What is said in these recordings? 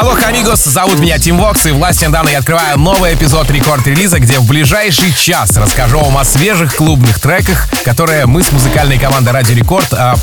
Hola, amigos, зовут меня Tim Vox, и власти недавно я открываю новый эпизод Record Release'а, где в ближайший час расскажу вам о свежих клубных треках, которые мы с музыкальной командой Радио Рекорд а,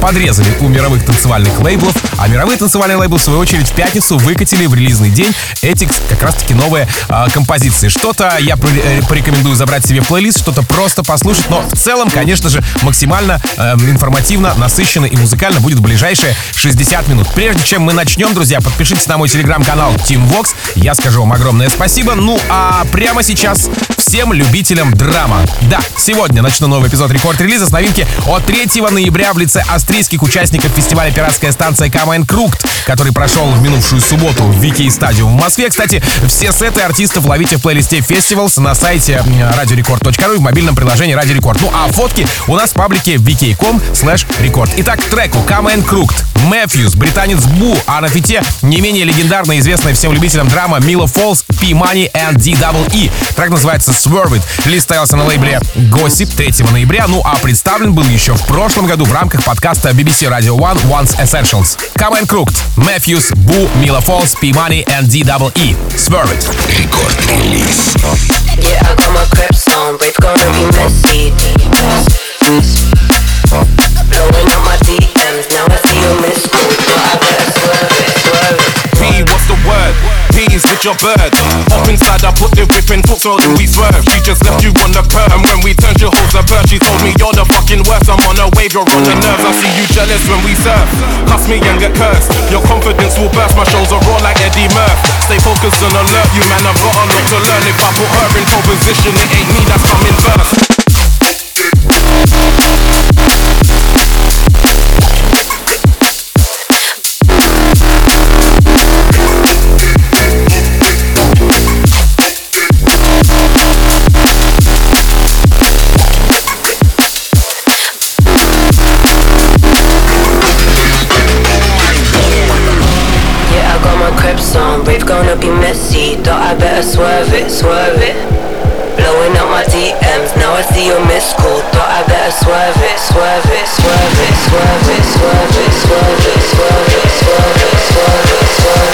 подрезали у мировых танцевальных лейблов, а мировые танцевальные лейблы, в свою очередь, в пятницу выкатили в релизный день эти как раз-таки новые э, композиции. Что-то я э, порекомендую забрать себе в плейлист, что-то просто послушать, но в целом, конечно же, максимально э, информативно, насыщенно и музыкально будет ближайшие 60 минут. Прежде чем мы начнем, друзья, подпишитесь на мой телеграм-канал Tim Vox, я скажу вам огромное спасибо. Ну а прямо сейчас всем любителям drum'а. Да, сегодня начну новый эпизод Record Release'а с новинки от 3 ноября в лице австрийских участников фестиваля «Пиратская станция Camo & Krooked», который прошел в минувшую субботу в VK Stadium в Москве. Кстати, все сеты артистов ловите в плейлисте Festivals на сайте radiorecord.ru и в мобильном приложении Radio Record. Ну а фотки у нас в паблике vk.com/record. Итак, трек у Camo & Krooked, Mefjus, британец Bou, а на фите не менее легендарная известная всем любителям drum'а Mila Falls, P Money and D Double E. Трек называется Swerve It. Состоялся на лейбле Gossip 3 ноября, ну а представлен был еще в прошлом году в рамках подкаста BBC Radio 1, Once Essentials, Camo & Krooked, Mefjus, Bou, Mila Falls, P Money and D Double E. Swerve it. Record release. Blowing up my DMs, now I with your bird. Up inside, I put the whip in foot, so we swerve. She just left you on the curb, and when we turned, she holds a bird. She told me you're the fucking worst. I'm on a wave, you're on the nerves. I see you jealous when we surf. Cuss me and get cursed. Your confidence will burst. My shows are raw like Eddie Murph. Stay focused and alert, you man. I've got a lot to learn. If I put her in pole position, it ain't me that's coming first. Creps gonna be messy, thought I better swerve it, swerve it. Blowing up my DMs, now I see you miss call, thought I better swerve it, swerve it, swerve it, swerve it, swerve it, swerve it, swerve it, swerve it, swerve it, swerve it,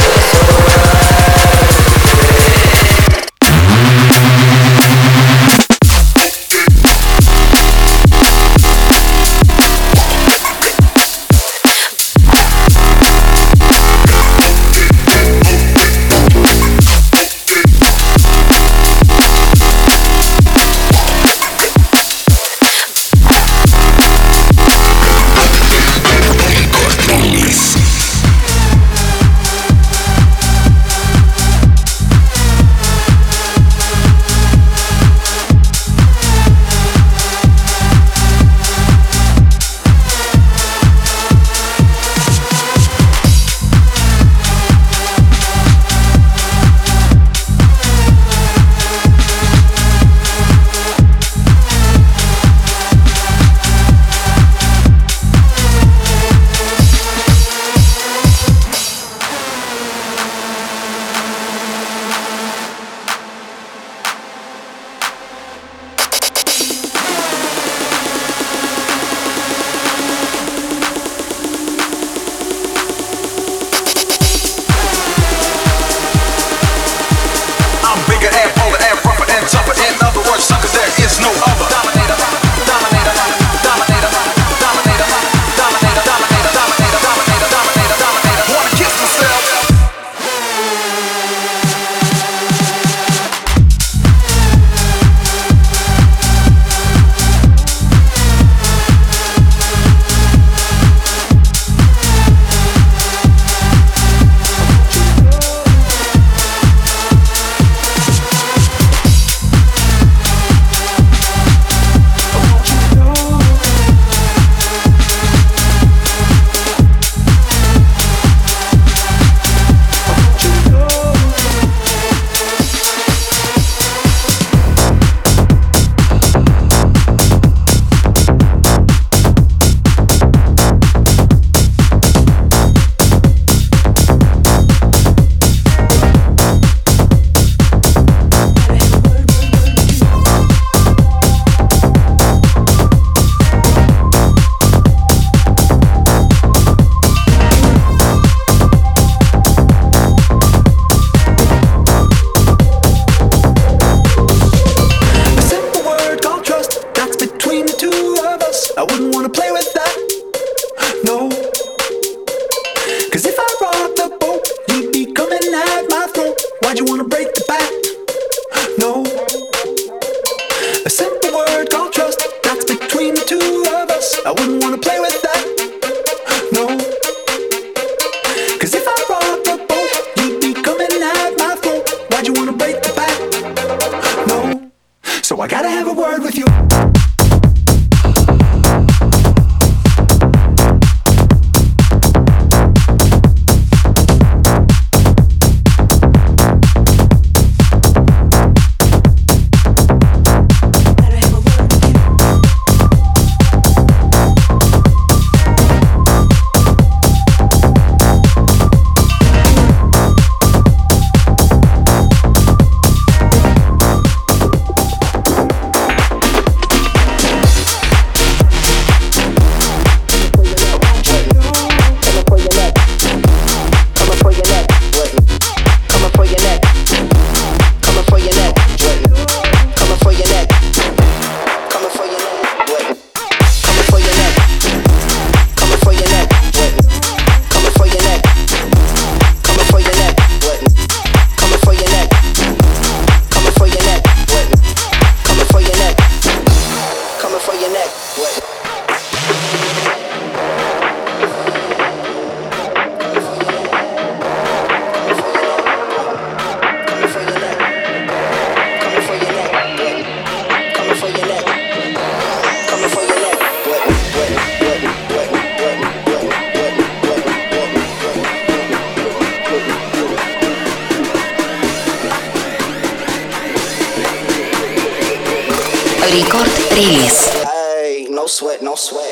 Record 3. Ay, no sweat, no sweat.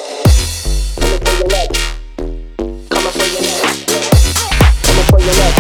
Come for your neck. Come for your neck. Come for your neck.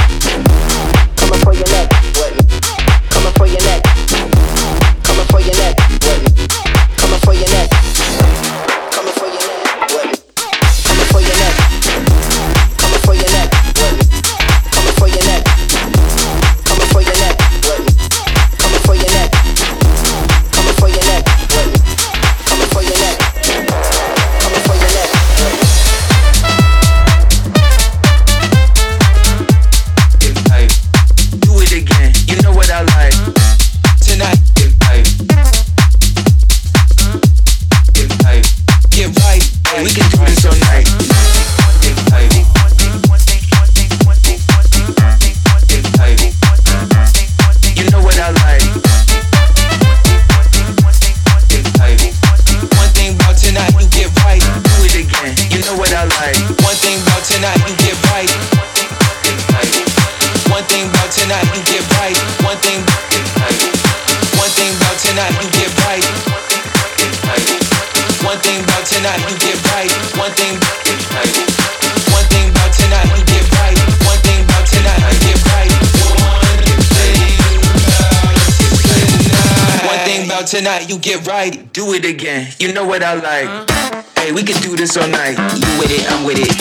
Like. Hey, we can do this all night. You with it, I'm with it.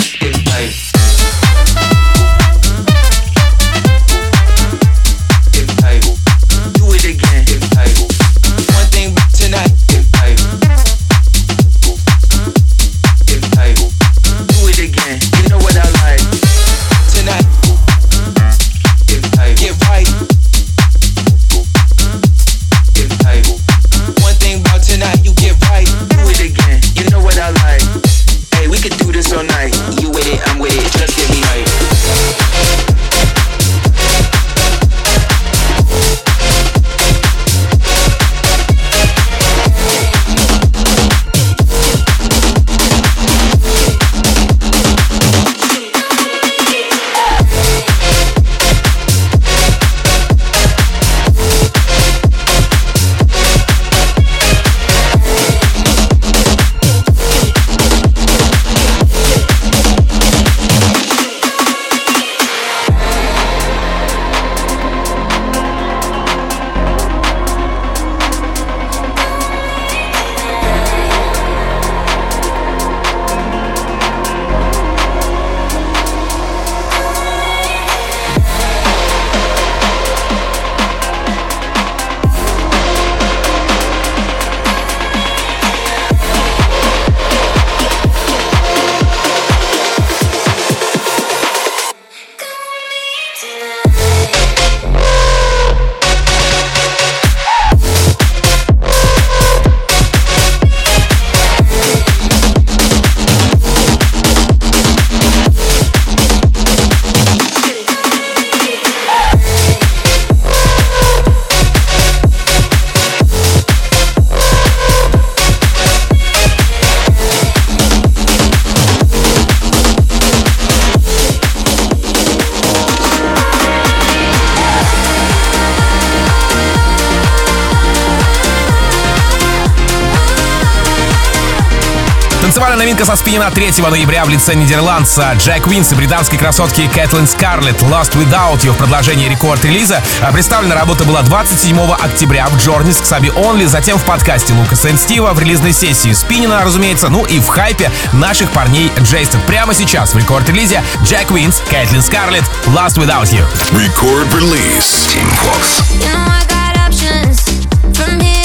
Танцевальная новинка со Spinnin'а 3 ноября в лице нидерландца Jack Wins и британской красотки Caitlyn Scarlett «Lost Without You» в продолжении Record Release'а. А представлена работа была 27 октября в Journeys Xabi Only, затем в подкасте Лукаса и Стива, в релизной сессии Spinnin'а, разумеется, ну и в хайпе наших парней Джейстон. Прямо сейчас в Record Release'е Jack Wins, Caitlyn Scarlett «Lost Without You». Record release. Tim Vox. You know I got options from here.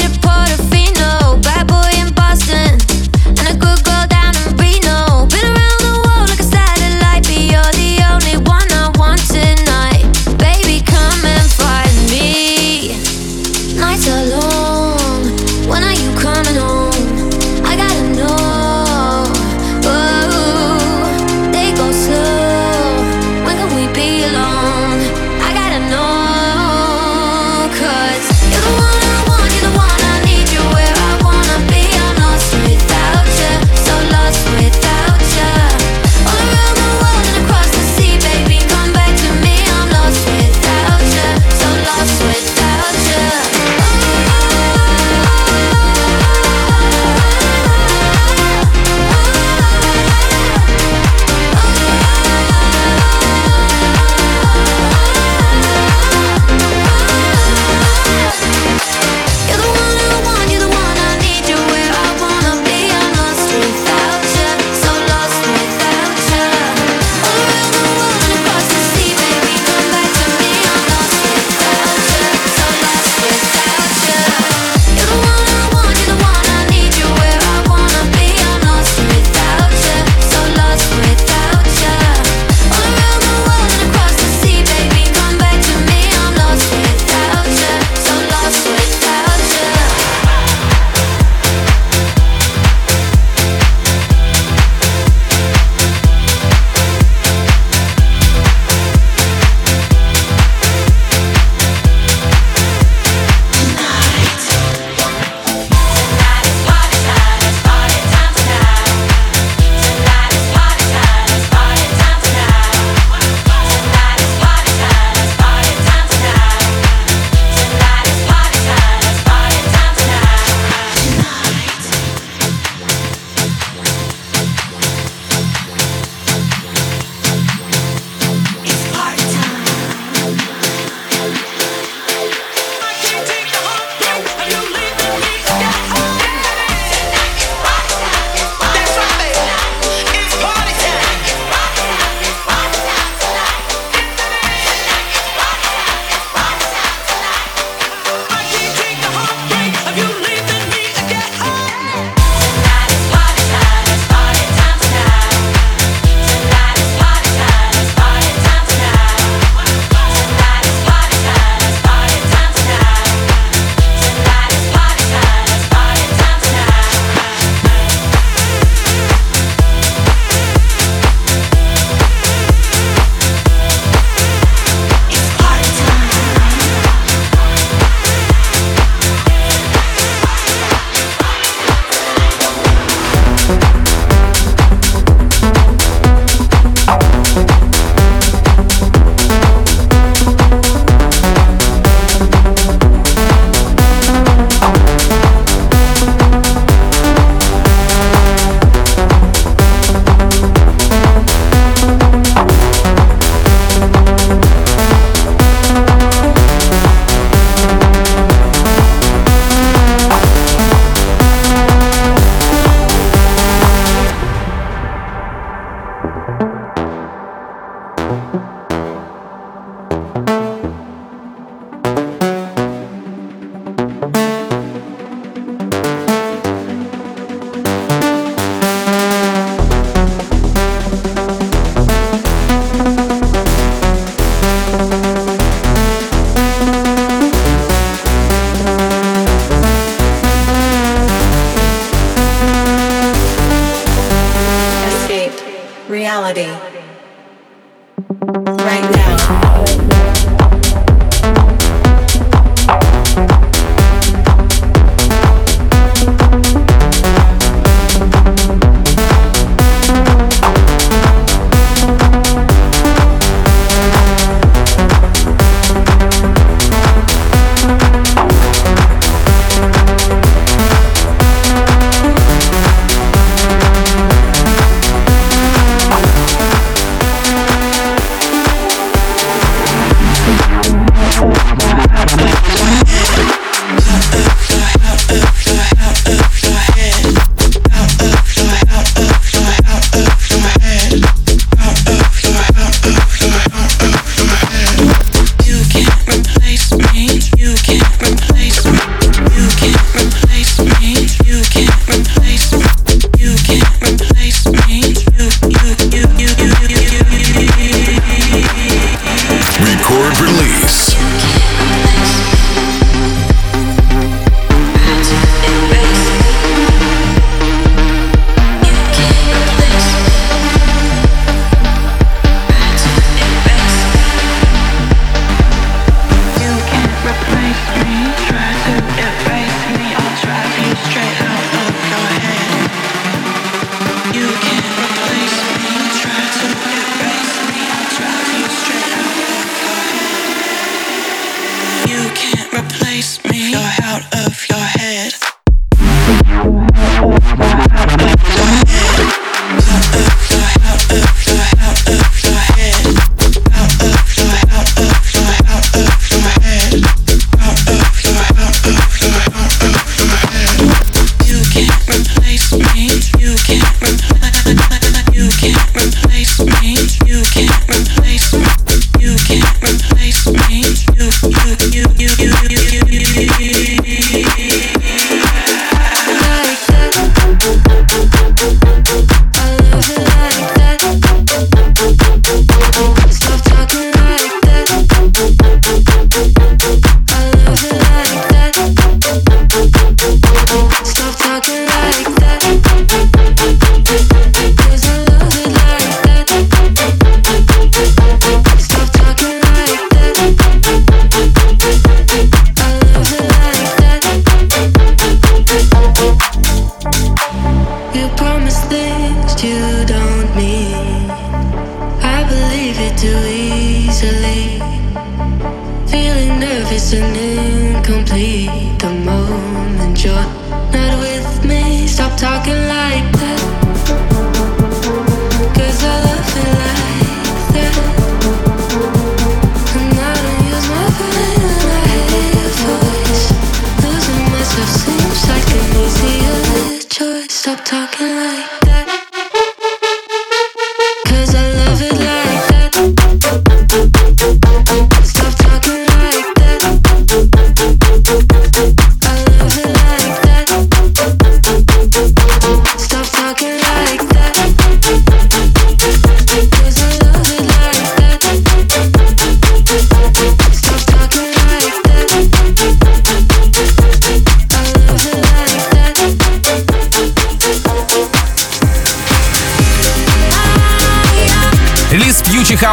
Not with me. Stop talking like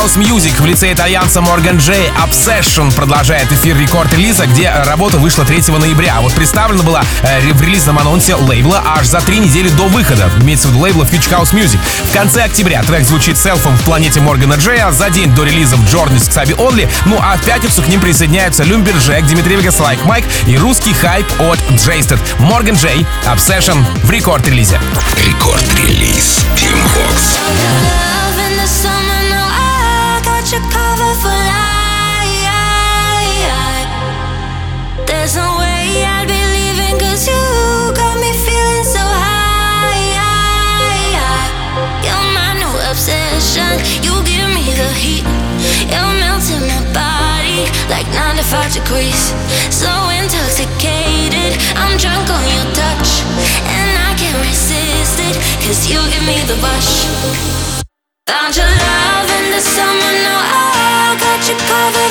House Music в лице итальянца Morgan J Obsession продолжает эфир Record Release'а, где работа вышла 3 ноября. Вот представлена была э, в релизном анонсе лейбла аж за три недели до выхода. Имеется в виду лейбла Future House Music. В конце октября трек звучит селфом в планете Morgan'а J'я, за день до релиза в Journeys Xabi Only, ну а в пятницу к ним присоединяются Lumberjack, Dimitri Vegas, Like Mike и русский хайп от Джейстед. Morgan J Obsession в Record Release'е. Рекорд-релиз Team Vox. Like 95 degrees. So intoxicated, I'm drunk on your touch. And I can't resist it, cause you give me the rush. Found your love in the summer, no, I got you covered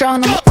Astronomy.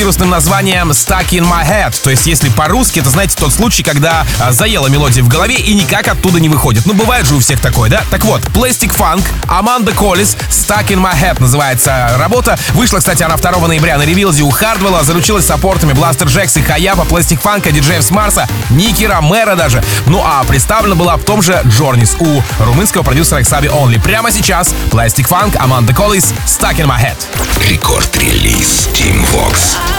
вирусным названием Stuck in My Head. То есть, если по-русски, это, знаете, тот случай, когда а, заела мелодия в голове и никак оттуда не выходит. Ну, бывает же у всех такое, да? Так вот, Plastic Funk, Аманда Коллис, Stuck in My Head называется работа. Вышла, кстати, она 2 ноября на ревилзе у Хардвелла, заручилась саппортами Бластер Джекс и Хаяпа, Plastic Funk, диджеев с Марса, Ники Ромеро даже. Ну, а представлена была в том же Джорнис у румынского продюсера Xabi Only. Прямо сейчас Plastic Funk, Аманда Коллис, Stuck in My Head. Рекорд-релиз Team Vox.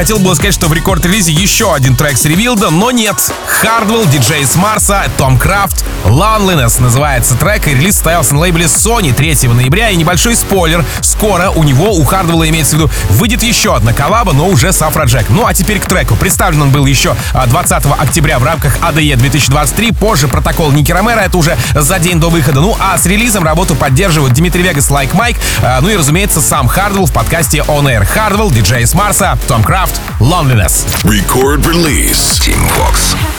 Хотел бы сказать, что в рекорд-релизе еще один трек с ревилда, но нет. Хардвелл, диджей с Марса, Том Крафт, Loneliness называется трек, и релиз состоялся на лейбле Sony 3 ноября. И небольшой спойлер, скоро у него, у Хардвелла имеется в виду, выйдет еще одна коллаба, но уже с Афроджек. Ну а теперь к треку. Представлен он был еще 20 а, октября в рамках ADE 2023, позже протокол Ники Ромеро, это уже за день до выхода. Ну а с релизом работу поддерживают Дмитрий Вегас, Like Mike, ну и, разумеется, сам Хардвелл в подкасте On Air. Хардвелл, диджей с Марса, Том Крафт, Loneliness. Record release. Team Vox.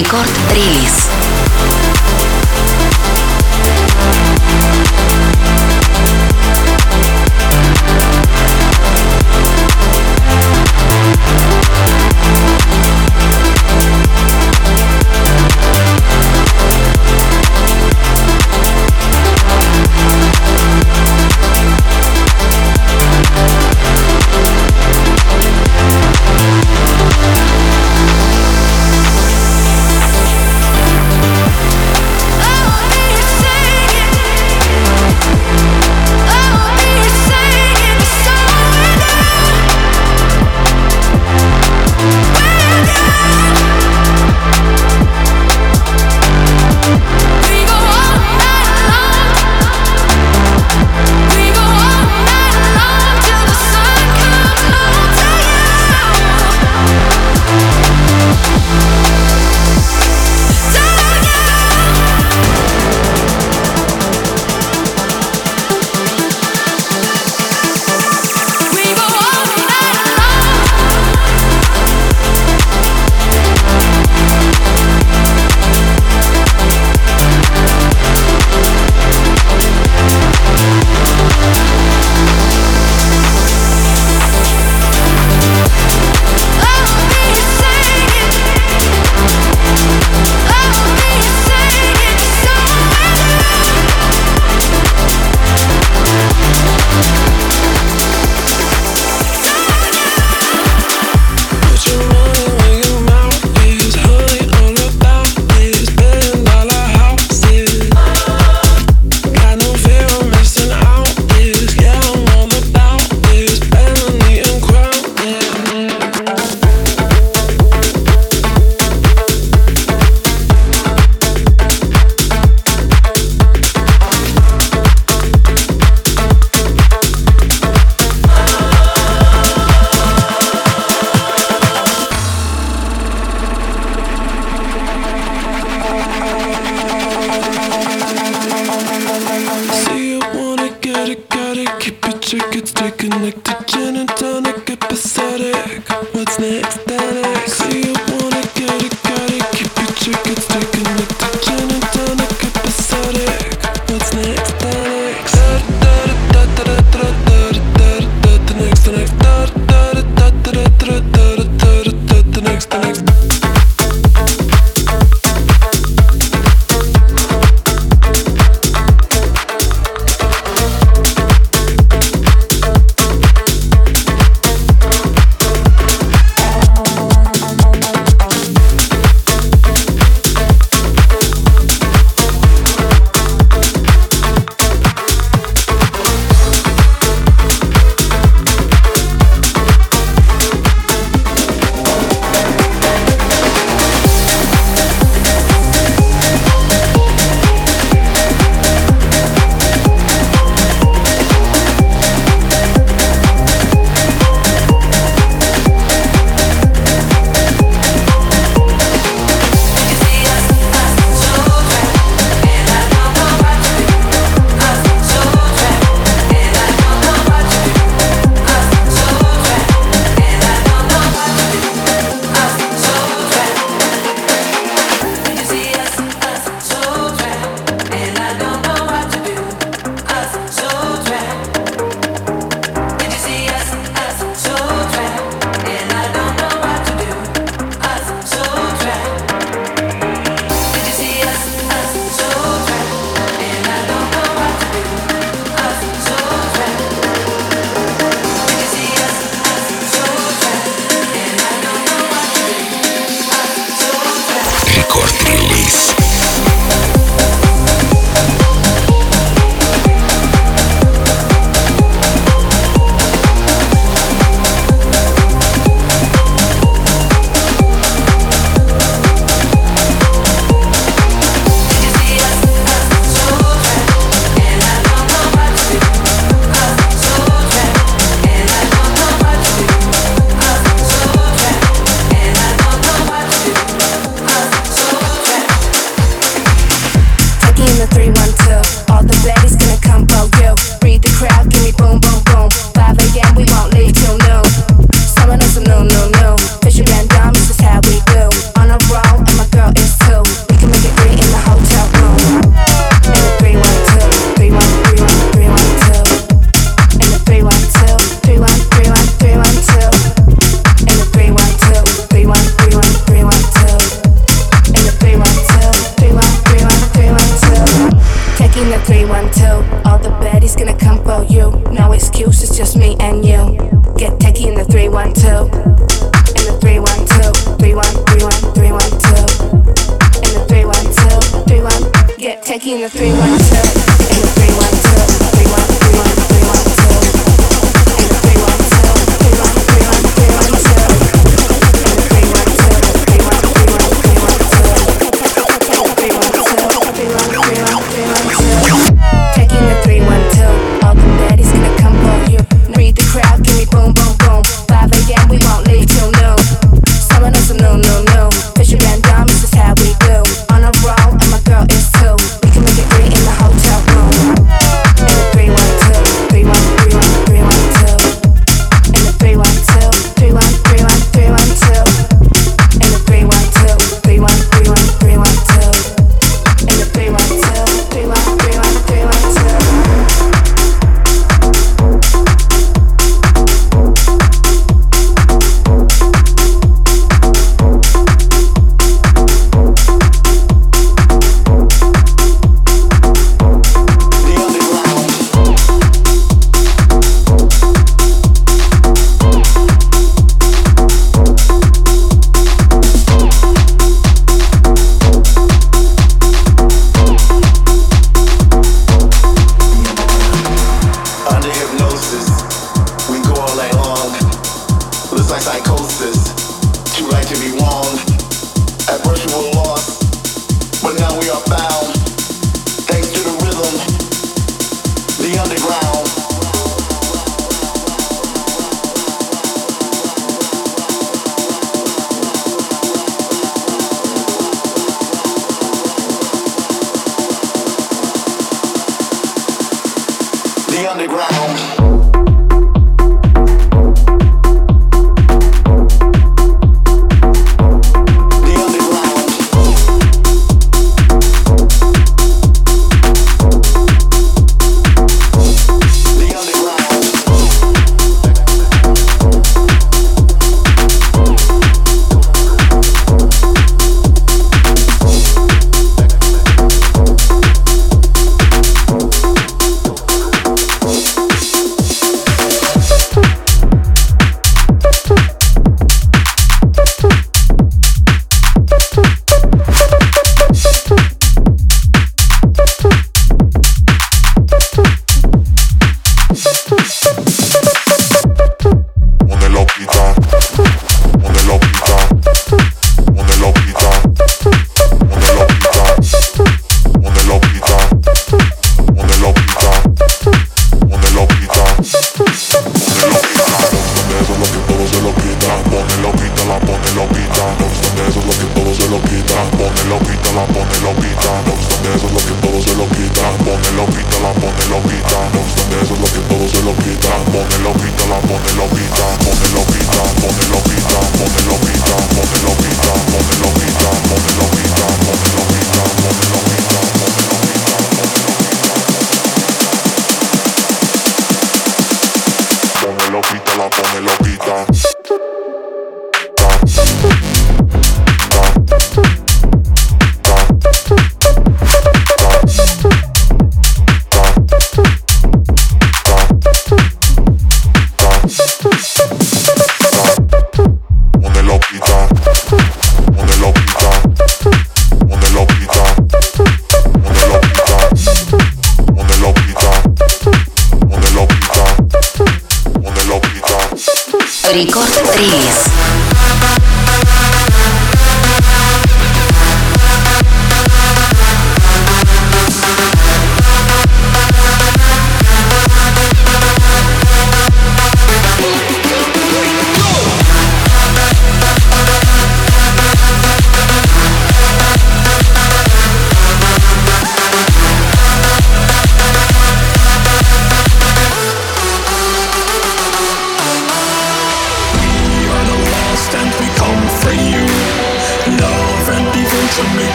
Рекорд-релиз.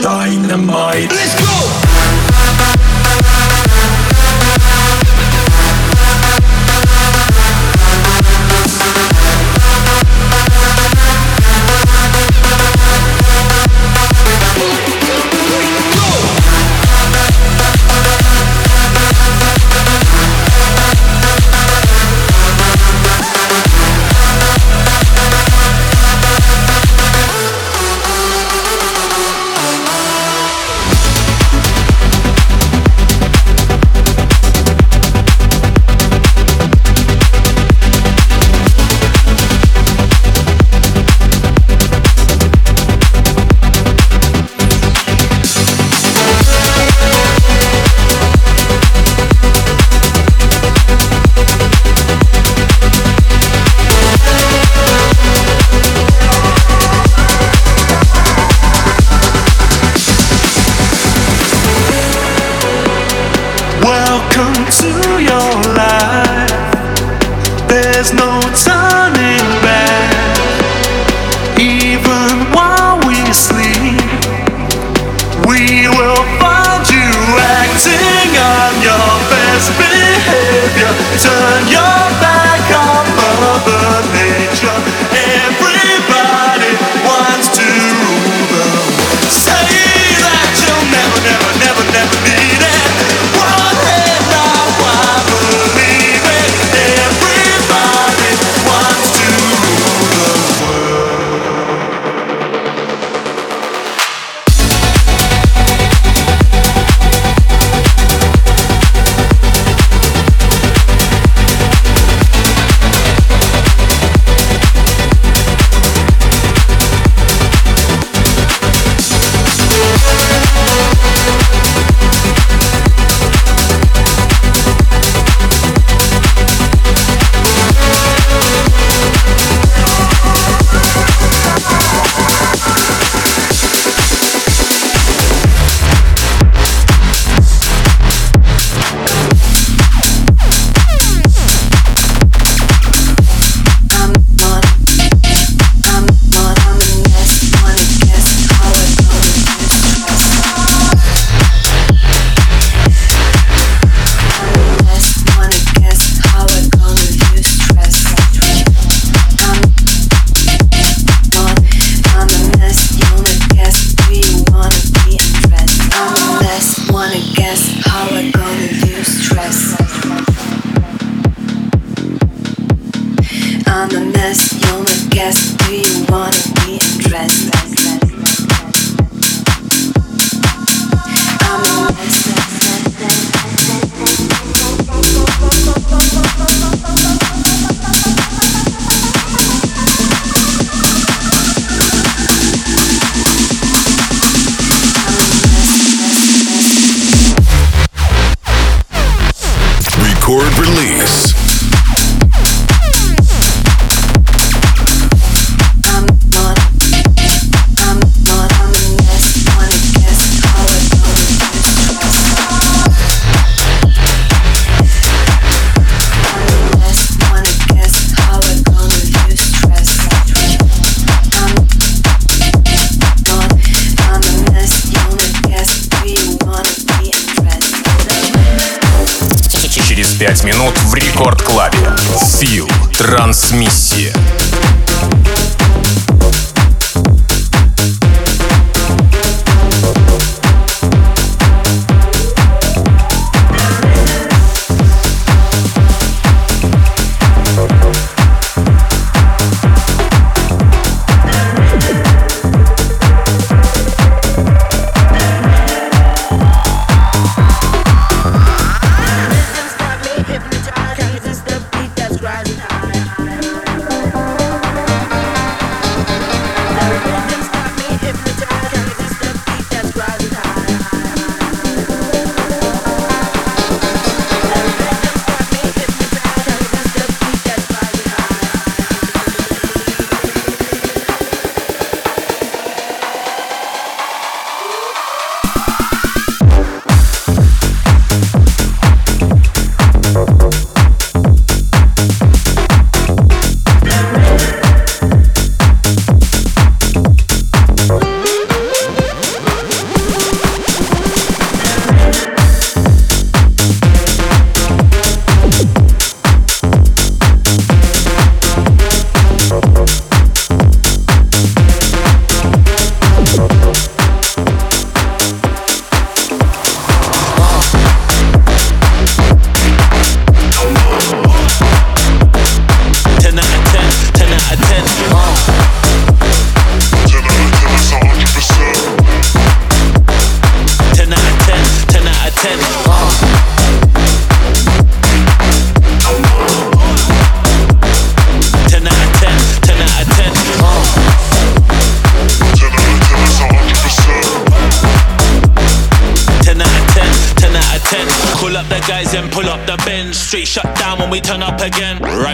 dynamite. Минут в Рекорд Клабе. Фил. Трансмиссия.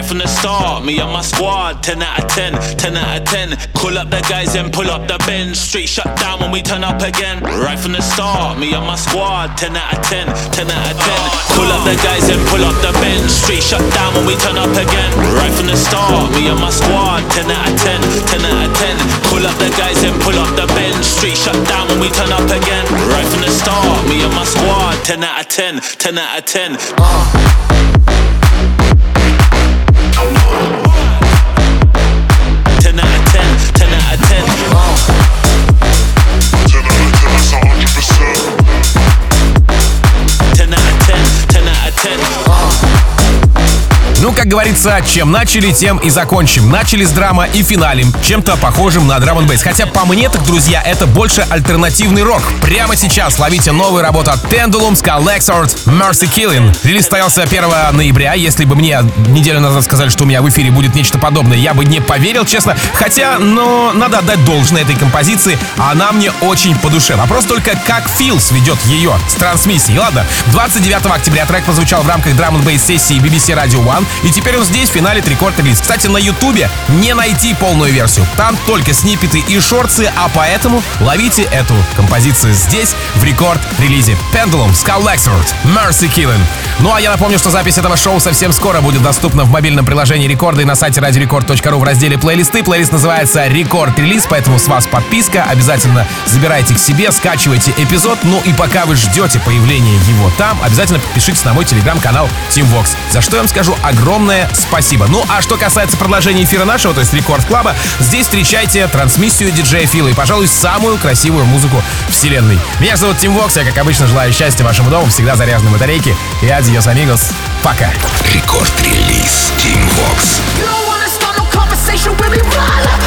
From the start, me and my squad, 10 out of 10, 10 out of 10. Call up the guys and pull up the bench. Street shut down when we turn up again. Right from the start, me and my squad, 10 out of 10, 10 out of 10. Call up the guys and pull up the bench. Street shut down when we turn up again. Right from the start, me and my squad, 10 out of 10, 10 out of 10. Call up the guys and pull up the bench. Straight shut down when we turn up again. Right from the start, me and my squad, 10 out of 10, 10 out of 10. Uh. Ну, как говорится, чем начали, тем и закончим. Начали с драма и финалем чем-то похожим на драм бейс. Хотя по мне так, друзья, это больше альтернативный рок. Прямо сейчас ловите новую работу от Pendulum, Skull Lexord, Mercy Killing. Релиз состоялся 1 ноября. Если бы мне неделю назад сказали, что у меня в эфире будет нечто подобное, я бы не поверил, честно. Хотя, но надо отдать должное этой композиции. Она мне очень по душе. Вопрос только, как Фил сведет ее с трансмиссией. Ладно, 29 октября трек прозвучал в рамках драм бейс сессии BBC Radio One. И теперь он здесь, в финале рекорд релиз. Кстати, на ютубе не найти полную версию. Там только снипеты и шорты, а поэтому ловите эту композицию здесь, в рекорд-релизе. Pendulum, Scarlxrd, Mercy Killing. Ну а я напомню, что запись этого шоу совсем скоро будет доступна в мобильном приложении Рекорда и на сайте radiorecord.ru в разделе плейлисты. Плейлист называется Record Release, поэтому с вас подписка. Обязательно забирайте к себе, скачивайте эпизод. Ну и пока вы ждете появления его там, обязательно подпишитесь на мой телеграм-канал Tim Vox. За что я вам скажу огромное спасибо. Ну а что касается продолжения эфира нашего, то есть Record Club'а, здесь встречайте трансмиссию диджея Фила и, пожалуй, самую красивую музыку вселенной. Меня зовут Tim Vox, я, как обычно, желаю счастья вашему дому, всегда заряженной батарейки. И adiós, amigos. Пока. Record Release Tim Vox. You don't wanna start no conversation. with me,